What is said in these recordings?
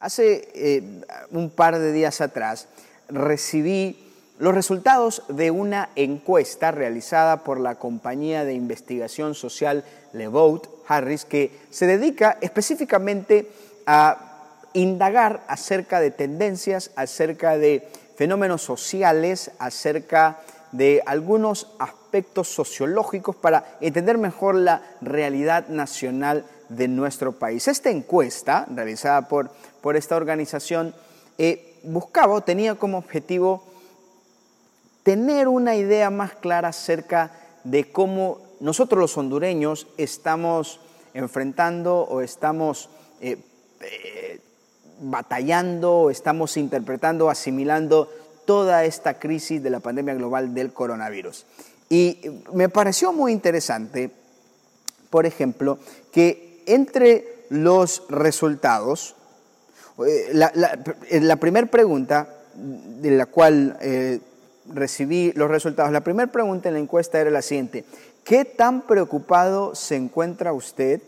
Hace eh, un par de días atrás recibí los resultados de una encuesta realizada por la compañía de investigación social Levout Harris que se dedica específicamente a indagar acerca de tendencias, acerca de fenómenos sociales, acerca de algunos aspectos sociológicos para entender mejor la realidad nacional de nuestro país. Esta encuesta, realizada por, por esta organización, eh, buscaba, tenía como objetivo tener una idea más clara acerca de cómo nosotros los hondureños estamos enfrentando o estamos eh, eh, batallando, estamos interpretando, asimilando toda esta crisis de la pandemia global del coronavirus. Y me pareció muy interesante, por ejemplo, que entre los resultados, eh, la, primera pregunta de la cual eh, recibí los resultados, la primera pregunta en la encuesta era la siguiente, ¿qué tan preocupado se encuentra usted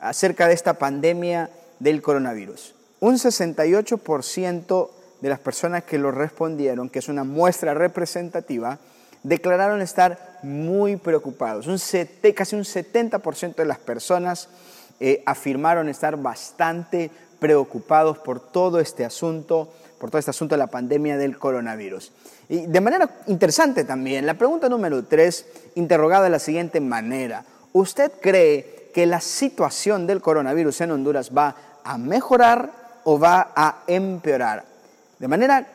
acerca de esta pandemia del coronavirus? Un 68% de las personas que lo respondieron, que es una muestra representativa, declararon estar muy preocupados. Un casi un 70% de las personas eh, afirmaron estar bastante preocupados por todo este asunto, por todo este asunto de la pandemia del coronavirus. Y de manera interesante también, la pregunta número 3, interrogada de la siguiente manera. ¿Usted cree que la situación del coronavirus en Honduras va a mejorar o va a empeorar? De manera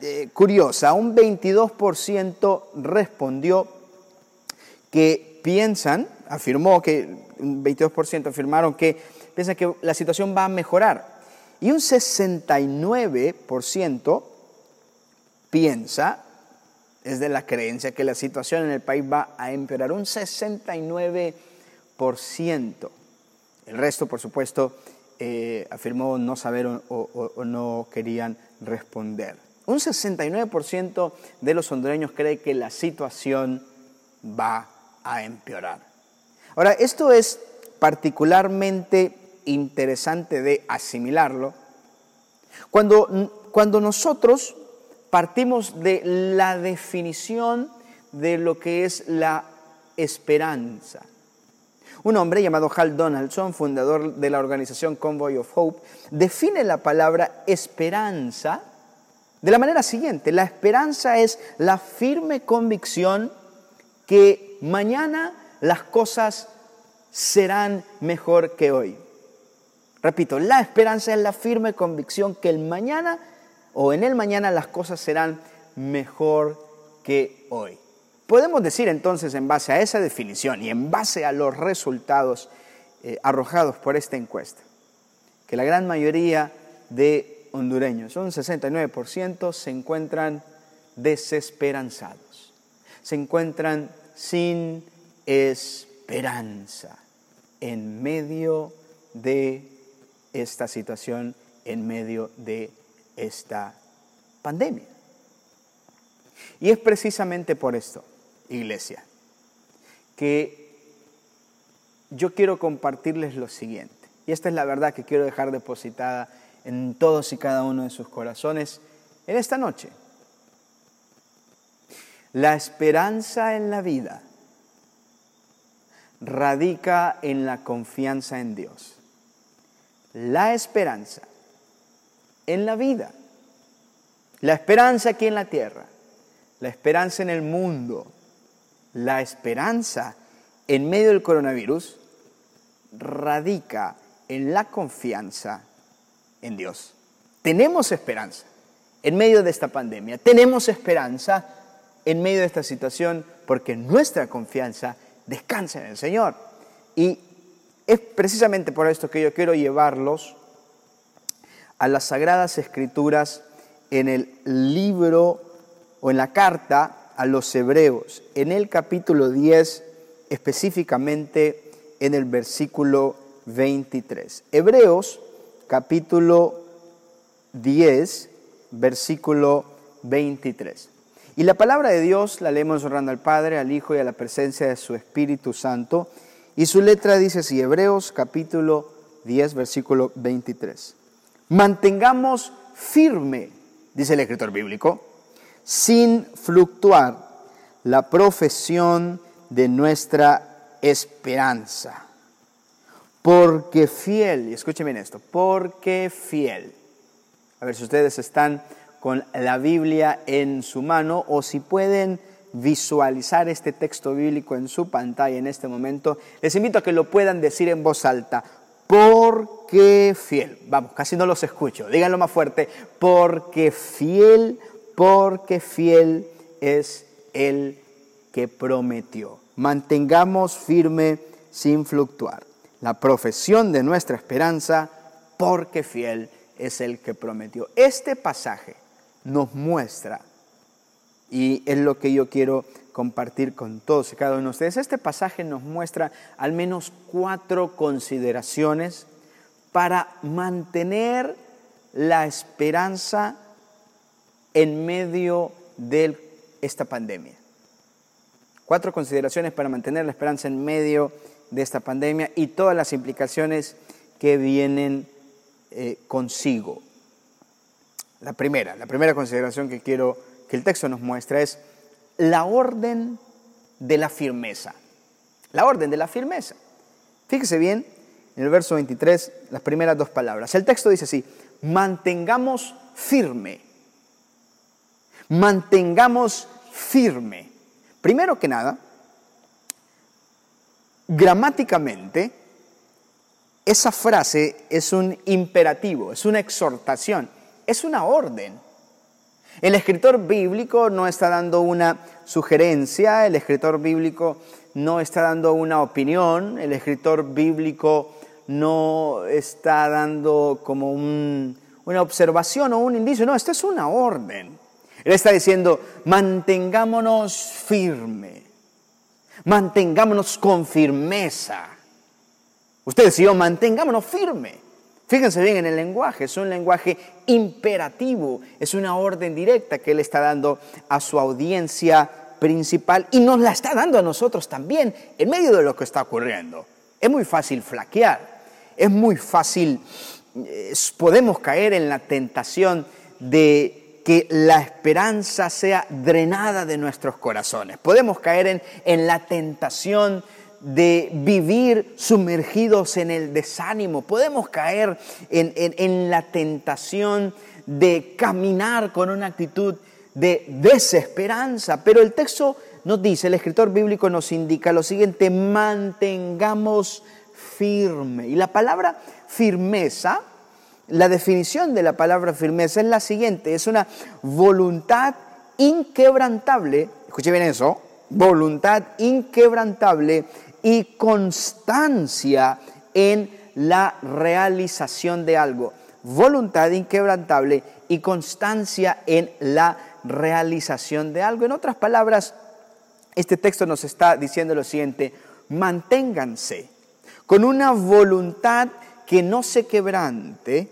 eh, curiosa, un 22% respondió que piensan, afirmó que un 22% afirmaron que piensan que la situación va a mejorar. Y un 69% piensa, es de la creencia, que la situación en el país va a empeorar. Un 69%. El resto, por supuesto, eh, afirmó no saber o no querían responder. Un 69% de los hondureños cree que la situación va a empeorar. Ahora, esto es particularmente interesante de asimilarlo cuando, cuando nosotros partimos de la definición de lo que es la esperanza. Un hombre llamado Hal Donaldson, fundador de la organización Convoy of Hope, define la palabra esperanza de la manera siguiente. La esperanza es la firme convicción que mañana las cosas serán mejor que hoy. Repito, la esperanza es la firme convicción que el mañana o en el mañana las cosas serán mejor que hoy. Podemos decir entonces en base a esa definición y en base a los resultados eh, arrojados por esta encuesta, que la gran mayoría de hondureños, un 69%, se encuentran desesperanzados, se encuentran sin esperanza en medio de esta situación, en medio de esta pandemia. Y es precisamente por esto iglesia, que yo quiero compartirles lo siguiente. Y esta es la verdad que quiero dejar depositada en todos y cada uno de sus corazones en esta noche. La esperanza en la vida radica en la confianza en Dios. La esperanza en la vida, la esperanza aquí en la tierra, la esperanza en el mundo, la esperanza en medio del coronavirus radica en la confianza en Dios. Tenemos esperanza en medio de esta pandemia, tenemos esperanza en medio de esta situación porque nuestra confianza descansa en el Señor. Y es precisamente por esto que yo quiero llevarlos a las sagradas escrituras en el libro o en la carta a los hebreos, en el capítulo 10, específicamente en el versículo 23. Hebreos capítulo 10, versículo 23. Y la palabra de Dios la leemos honrando al Padre, al Hijo y a la presencia de su Espíritu Santo. Y su letra dice así, Hebreos capítulo 10, versículo 23. Mantengamos firme, dice el escritor bíblico, sin fluctuar la profesión de nuestra esperanza. Porque fiel, y escuchen bien esto, porque fiel. A ver si ustedes están con la Biblia en su mano o si pueden visualizar este texto bíblico en su pantalla en este momento, les invito a que lo puedan decir en voz alta. Porque fiel. Vamos, casi no los escucho. Díganlo más fuerte. Porque fiel, porque fiel es el que prometió. Mantengamos firme sin fluctuar la profesión de nuestra esperanza, porque fiel es el que prometió. Este pasaje nos muestra, y es lo que yo quiero compartir con todos y cada uno de ustedes, este pasaje nos muestra al menos cuatro consideraciones para mantener la esperanza en medio de esta pandemia. Cuatro consideraciones para mantener la esperanza en medio de esta pandemia y todas las implicaciones que vienen eh, consigo. La primera, la primera consideración que quiero que el texto nos muestra es la orden de la firmeza. La orden de la firmeza. Fíjese bien en el verso 23 las primeras dos palabras. El texto dice así, mantengamos firme. Mantengamos firme. Primero que nada, Gramáticamente, esa frase es un imperativo, es una exhortación, es una orden. El escritor bíblico no está dando una sugerencia, el escritor bíblico no está dando una opinión, el escritor bíblico no está dando como una observación o un indicio, no, esto es una orden. Él está diciendo, mantengámonos firmes Mantengámonos con firmeza. Ustedes y yo, mantengámonos firme. Fíjense bien en el lenguaje, es un lenguaje imperativo, es una orden directa que Él está dando a su audiencia principal y nos la está dando a nosotros también en medio de lo que está ocurriendo. Es muy fácil flaquear, es muy fácil, podemos caer en la tentación de que la esperanza sea drenada de nuestros corazones. Podemos caer en, en la tentación de vivir sumergidos en el desánimo. Podemos caer en, en, la tentación de caminar con una actitud de desesperanza. Pero el texto nos dice, el escritor bíblico nos indica lo siguiente, mantengamos firme. Y la palabra firmeza la definición de la palabra firmeza es la siguiente, es una voluntad inquebrantable, escuche bien eso, voluntad inquebrantable y constancia en la realización de algo. Voluntad inquebrantable y constancia en la realización de algo. En otras palabras, este texto nos está diciendo lo siguiente, manténganse con una voluntad que no se quebrante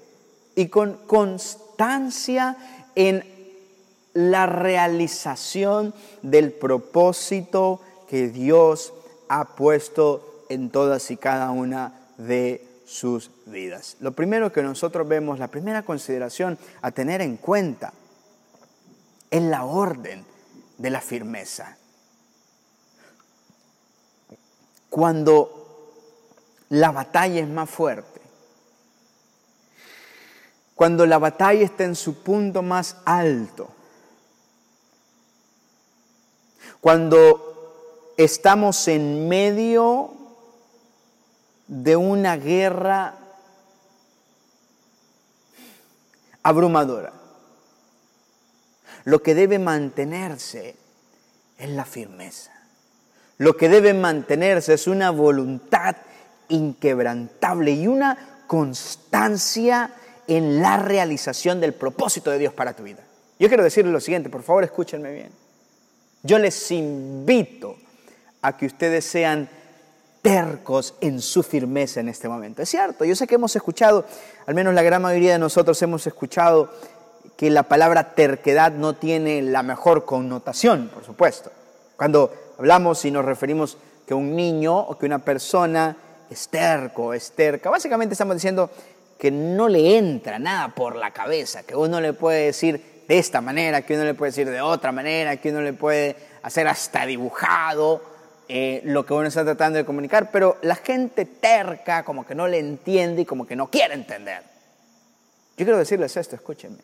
y con constancia en la realización del propósito que Dios ha puesto en todas y cada una de sus vidas. Lo primero que nosotros vemos, la primera consideración a tener en cuenta, es la orden de la firmeza. Cuando la batalla es más fuerte, cuando la batalla está en su punto más alto, cuando estamos en medio de una guerra abrumadora. Lo que debe mantenerse es la firmeza. Lo que debe mantenerse es una voluntad inquebrantable y una constancia en la realización del propósito de Dios para tu vida. Yo quiero decirles lo siguiente, por favor escúchenme bien. Yo les invito a que ustedes sean tercos en su firmeza en este momento. Es cierto, yo sé que hemos escuchado, al menos la gran mayoría de nosotros hemos escuchado que la palabra terquedad no tiene la mejor connotación, por supuesto. Cuando hablamos y nos referimos que un niño o que una persona es terco, es terca, básicamente estamos diciendo que no le entra nada por la cabeza, que uno le puede decir de esta manera, que uno le puede decir de otra manera, que uno le puede hacer hasta dibujado eh, lo que uno está tratando de comunicar, pero la gente terca como que no le entiende y como que no quiere entender. Yo quiero decirles esto, escúchenme,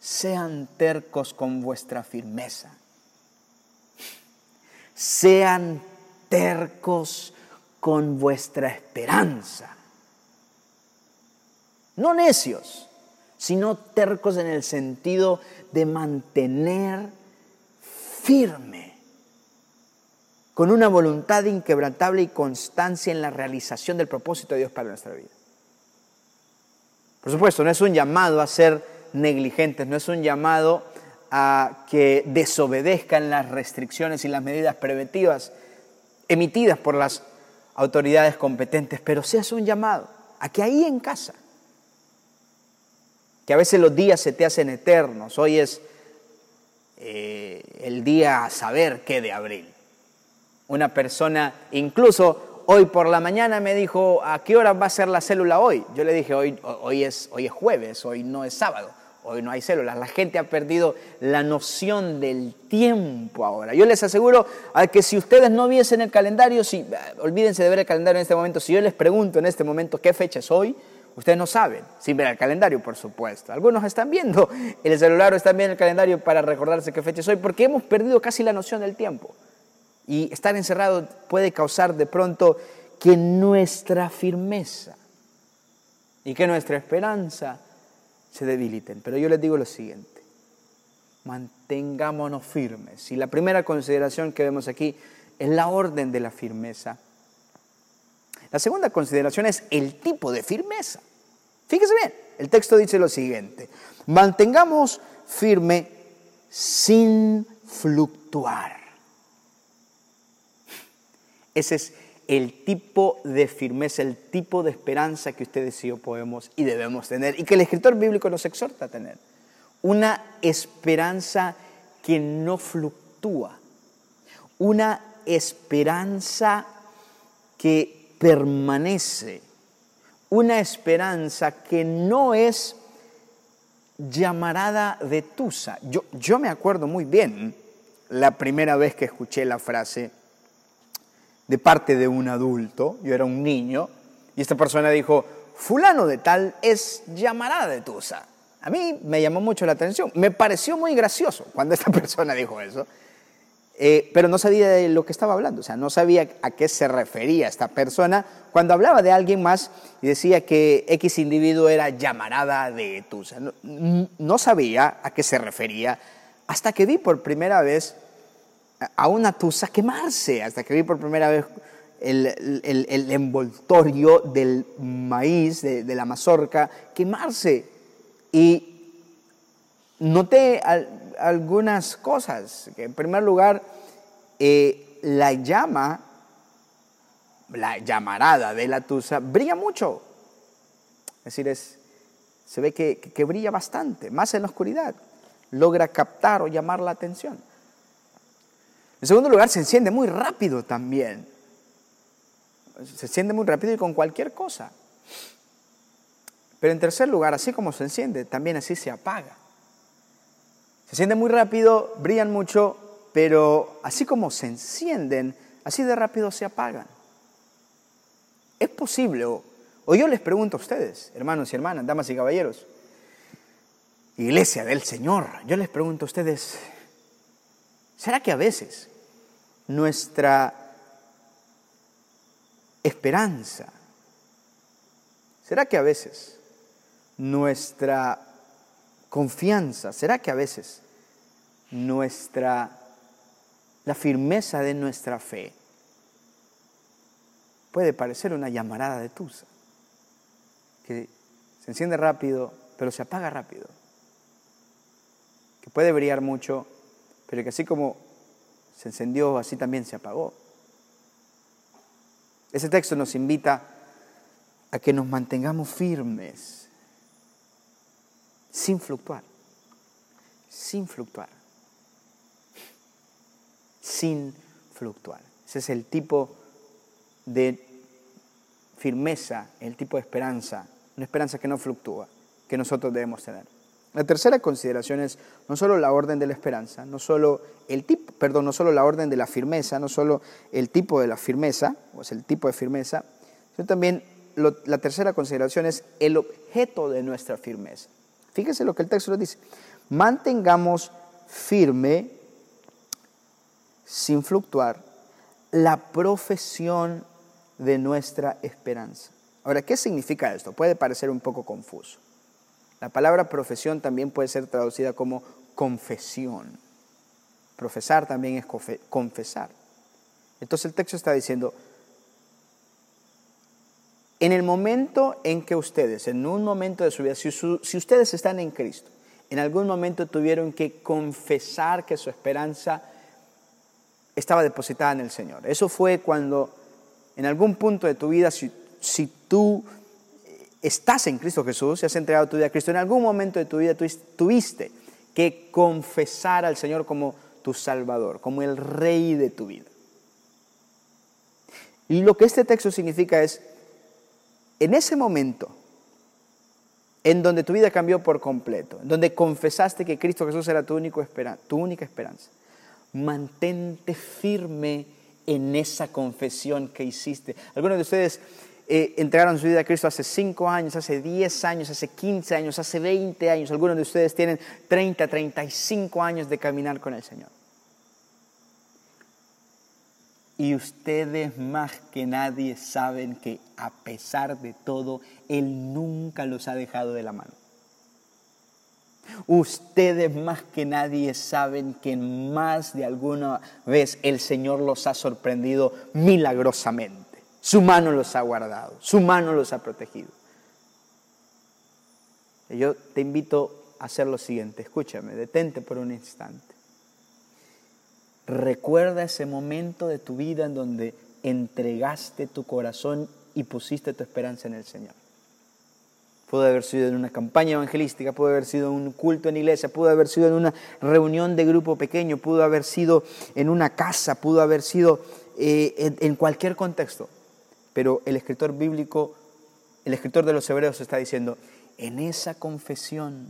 sean tercos con vuestra firmeza, sean tercos con vuestra esperanza. No necios, sino tercos en el sentido de mantener firme, con una voluntad inquebrantable y constancia en la realización del propósito de Dios para nuestra vida. Por supuesto, no es un llamado a ser negligentes, no es un llamado a que desobedezcan las restricciones y las medidas preventivas emitidas por las autoridades competentes, pero sí es un llamado a que ahí en casa que a veces los días se te hacen eternos. Hoy es eh, el día a saber qué de abril. Una persona, incluso hoy por la mañana me dijo, ¿a qué hora va a ser la célula hoy? Yo le dije, hoy, hoy, es, hoy es jueves, hoy no es sábado, hoy no hay células. La gente ha perdido la noción del tiempo ahora. Yo les aseguro a que si ustedes no viesen el calendario, si, olvídense de ver el calendario en este momento, si yo les pregunto en este momento qué fecha es hoy, Ustedes no saben, sin ver el calendario, por supuesto. Algunos están viendo el celular o están viendo el calendario para recordarse qué fecha es hoy, porque hemos perdido casi la noción del tiempo. Y estar encerrado puede causar de pronto que nuestra firmeza y que nuestra esperanza se debiliten. Pero yo les digo lo siguiente, mantengámonos firmes. Y la primera consideración que vemos aquí es la orden de la firmeza. La segunda consideración es el tipo de firmeza. Fíjese bien, el texto dice lo siguiente, mantengamos firme sin fluctuar. Ese es el tipo de firmeza, el tipo de esperanza que ustedes y yo podemos y debemos tener y que el escritor bíblico nos exhorta a tener. Una esperanza que no fluctúa, una esperanza que permanece, una esperanza que no es llamarada de Tusa. Yo, yo me acuerdo muy bien la primera vez que escuché la frase de parte de un adulto, yo era un niño, y esta persona dijo, fulano de tal es llamarada de Tusa. A mí me llamó mucho la atención, me pareció muy gracioso cuando esta persona dijo eso. Eh, pero no sabía de lo que estaba hablando, o sea, no sabía a qué se refería esta persona cuando hablaba de alguien más y decía que X individuo era llamarada de Tusa. No sabía a qué se refería hasta que vi por primera vez a una Tusa quemarse, hasta que vi por primera vez el, el, envoltorio del maíz, de, la mazorca, quemarse. Y noté algunas cosas. En primer lugar, eh, la llama, la llamarada de la tusa, brilla mucho. Es decir, se ve que, que brilla bastante, más en la oscuridad. Logra captar o llamar la atención. En segundo lugar, se enciende muy rápido también. Se enciende muy rápido y con cualquier cosa. Pero en tercer lugar, así como se enciende, también así se apaga. Se encienden muy rápido, brillan mucho, pero así como se encienden, así de rápido se apagan. Es posible, o, yo les pregunto a ustedes, hermanos y hermanas, damas y caballeros, iglesia del Señor, yo les pregunto a ustedes, ¿será que a veces nuestra esperanza, será que a veces nuestra confianza, será que a veces nuestra, la firmeza de nuestra fe puede parecer una llamarada de tusa, que se enciende rápido, pero se apaga rápido, que puede brillar mucho, pero que así como se encendió, así también se apagó. Ese texto nos invita a que nos mantengamos firmes, sin fluctuar, sin fluctuar sin fluctuar. Ese es el tipo de firmeza, el tipo de esperanza una esperanza que no fluctúa, que nosotros debemos tener. La tercera consideración es no solo la orden de la esperanza, no solo el tipo, perdón, no solo la orden de la firmeza, no solo el tipo de la firmeza, o es el tipo de firmeza, sino también la tercera consideración es el objeto de nuestra firmeza. Fíjese lo que el texto dice. Mantengamos firme, sin fluctuar, la profesión de nuestra esperanza. Ahora, ¿qué significa esto? Puede parecer un poco confuso. La palabra profesión también puede ser traducida como confesión. Profesar también es confesar. Entonces el texto está diciendo, en el momento en que ustedes, en un momento de su vida, si, ustedes están en Cristo, en algún momento tuvieron que confesar que su esperanza estaba depositada en el Señor. Eso fue cuando en algún punto de tu vida, si tú estás en Cristo Jesús, si has entregado tu vida a Cristo, en algún momento de tu vida tuviste que confesar al Señor como tu Salvador, como el Rey de tu vida. Y lo que este texto significa es, en ese momento, en donde tu vida cambió por completo, en donde confesaste que Cristo Jesús era tu, tu única esperanza, mantente firme en esa confesión que hiciste. Algunos de ustedes eh, entregaron su vida a Cristo hace 5 años, hace 10 años, hace 15 años, hace 20 años. Algunos de ustedes tienen 30, 35 años de caminar con el Señor. Y ustedes más que nadie saben que a pesar de todo, Él nunca los ha dejado de la mano. Ustedes más que nadie saben que más de alguna vez el Señor los ha sorprendido milagrosamente. Su mano los ha guardado, su mano los ha protegido. yo te invito a hacer lo siguiente, escúchame, detente por un instante. Recuerda ese momento de tu vida en donde entregaste tu corazón y pusiste tu esperanza en el Señor. Pudo haber sido en una campaña evangelística, pudo haber sido en un culto en iglesia, pudo haber sido en una reunión de grupo pequeño, pudo haber sido en una casa, pudo haber sido eh, en cualquier contexto. Pero el escritor bíblico, el escritor de los Hebreos está diciendo, en esa confesión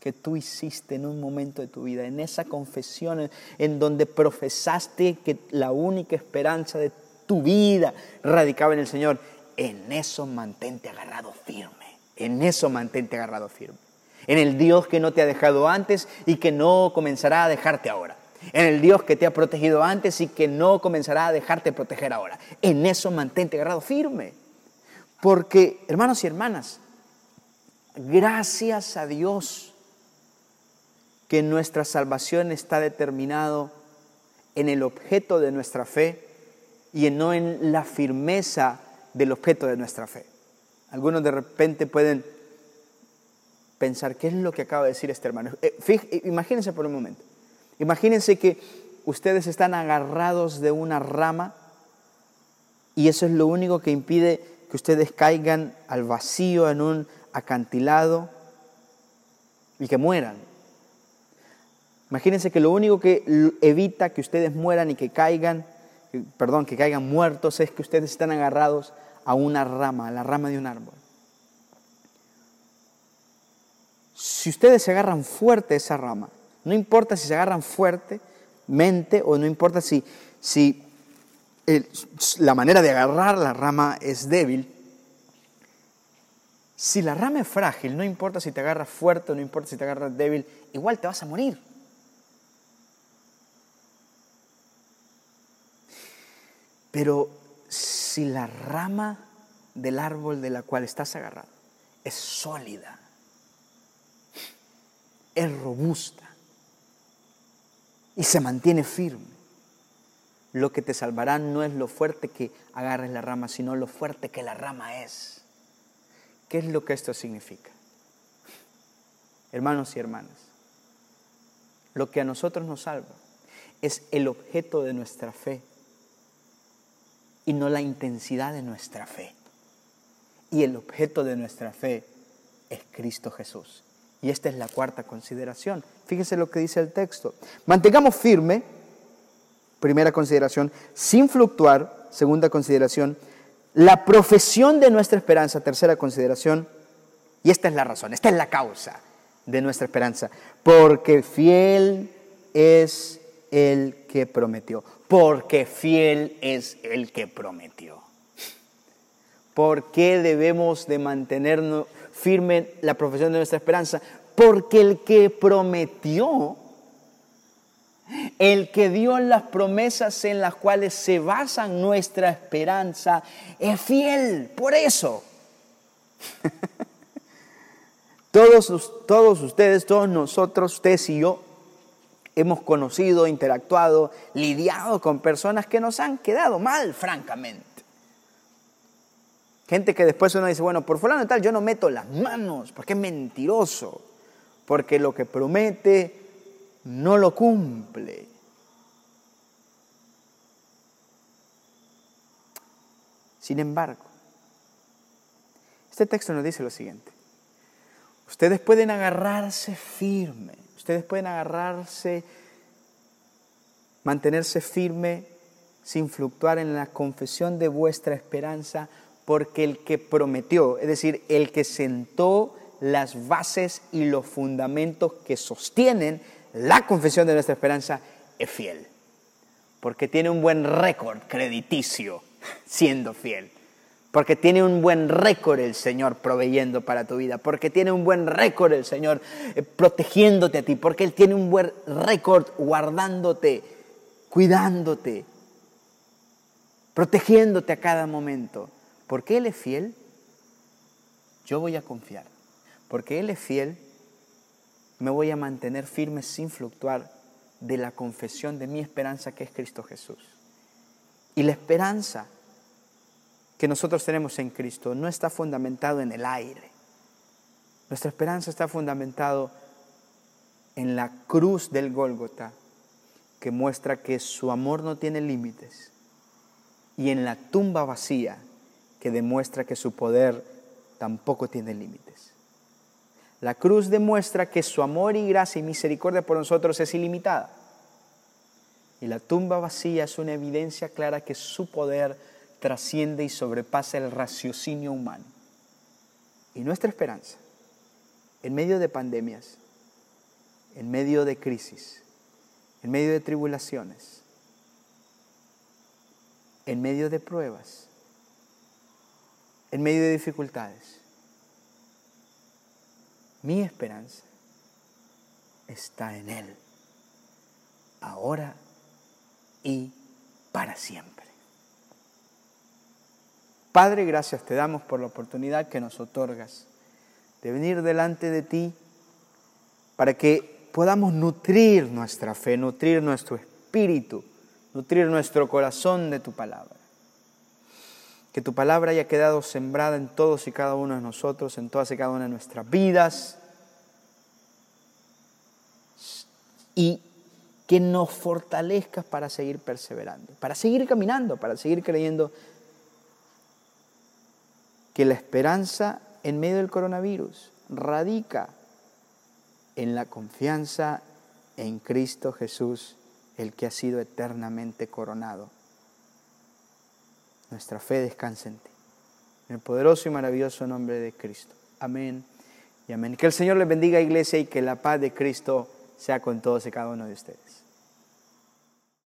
que tú hiciste en un momento de tu vida, en esa confesión en donde profesaste que la única esperanza de tu vida radicaba en el Señor, en eso mantente agarrado firme, en eso mantente agarrado firme, en el Dios que no te ha dejado antes y que no comenzará a dejarte ahora en el Dios que te ha protegido antes y que no comenzará a dejarte proteger ahora. En eso mantente agarrado firme. Porque, hermanos y hermanas, gracias a Dios que nuestra salvación está determinado en el objeto de nuestra fe y no en la firmeza del objeto de nuestra fe. Algunos de repente pueden pensar, ¿qué es lo que acaba de decir este hermano? Eh, imagínense por un momento. Imagínense que ustedes están agarrados de una rama y eso es lo único que impide que ustedes caigan al vacío en un acantilado y que mueran. Imagínense que lo único que evita que ustedes mueran y que caigan, perdón, que caigan muertos es que ustedes están agarrados a una rama, a la rama de un árbol. Si ustedes se agarran fuerte a esa rama, no importa si se agarran fuertemente o no importa si, si la manera de agarrar la rama es débil. Si la rama es frágil, no importa si te agarras fuerte o no importa si te agarras débil, igual te vas a morir. Pero si la rama del árbol de la cual estás agarrado es sólida, es robusta, y se mantiene firme. Lo que te salvará no es lo fuerte que agarres la rama, sino lo fuerte que la rama es. ¿Qué es lo que esto significa? Hermanos y hermanas, lo que a nosotros nos salva es el objeto de nuestra fe y no la intensidad de nuestra fe. Y el objeto de nuestra fe es Cristo Jesús. Y esta es la cuarta consideración. Fíjense lo que dice el texto. Mantengamos firme, primera consideración, sin fluctuar, segunda consideración, la profesión de nuestra esperanza, tercera consideración, y esta es la razón, esta es la causa de nuestra esperanza, porque fiel es el que prometió, porque fiel es el que prometió. ¿Por qué debemos de mantenernos firme la profesión de nuestra esperanza? Porque el que prometió, el que dio las promesas en las cuales se basa nuestra esperanza, es fiel. Por eso. Todos, todos ustedes, todos nosotros, ustedes y yo, hemos conocido, interactuado, lidiado con personas que nos han quedado mal, francamente. Gente que después uno dice, bueno, por fulano y tal, yo no meto las manos, porque es mentiroso, porque lo que promete no lo cumple. Sin embargo, este texto nos dice lo siguiente. Ustedes pueden agarrarse firme, ustedes pueden agarrarse, mantenerse firme sin fluctuar en la confesión de vuestra esperanza, porque el que prometió, es decir, el que sentó las bases y los fundamentos que sostienen la confesión de nuestra esperanza, es fiel, porque tiene un buen récord crediticio siendo fiel. Porque tiene un buen récord el Señor proveyendo para tu vida, porque tiene un buen récord el Señor eh, protegiéndote a ti, porque Él tiene un buen récord guardándote, cuidándote, protegiéndote a cada momento. Porque Él es fiel, yo voy a confiar. Porque Él es fiel, me voy a mantener firme sin fluctuar de la confesión de mi esperanza que es Cristo Jesús. Y la esperanza que nosotros tenemos en Cristo no está fundamentado en el aire. Nuestra esperanza está fundamentado en la cruz del Gólgota, que muestra que su amor no tiene límites, y en la tumba vacía, que demuestra que su poder tampoco tiene límites. La cruz demuestra que su amor y gracia y misericordia por nosotros es ilimitada. Y la tumba vacía es una evidencia clara que su poder trasciende y sobrepasa el raciocinio humano. Y nuestra esperanza, en medio de pandemias, en medio de crisis, en medio de tribulaciones, en medio de pruebas, en medio de dificultades, mi esperanza está en Él, ahora y para siempre. Padre, gracias te damos por la oportunidad que nos otorgas de venir delante de ti para que podamos nutrir nuestra fe, nutrir nuestro espíritu, nutrir nuestro corazón de tu palabra. Que tu palabra haya quedado sembrada en todos y cada uno de nosotros, en todas y cada una de nuestras vidas. Y que nos fortalezcas para seguir perseverando, para seguir caminando, para seguir creyendo que la esperanza en medio del coronavirus radica en la confianza en Cristo Jesús, el que ha sido eternamente coronado. Nuestra fe descansa en ti. En el poderoso y maravilloso nombre de Cristo. Amén y amén. Que el Señor les bendiga, iglesia, y que la paz de Cristo sea con todos y cada uno de ustedes.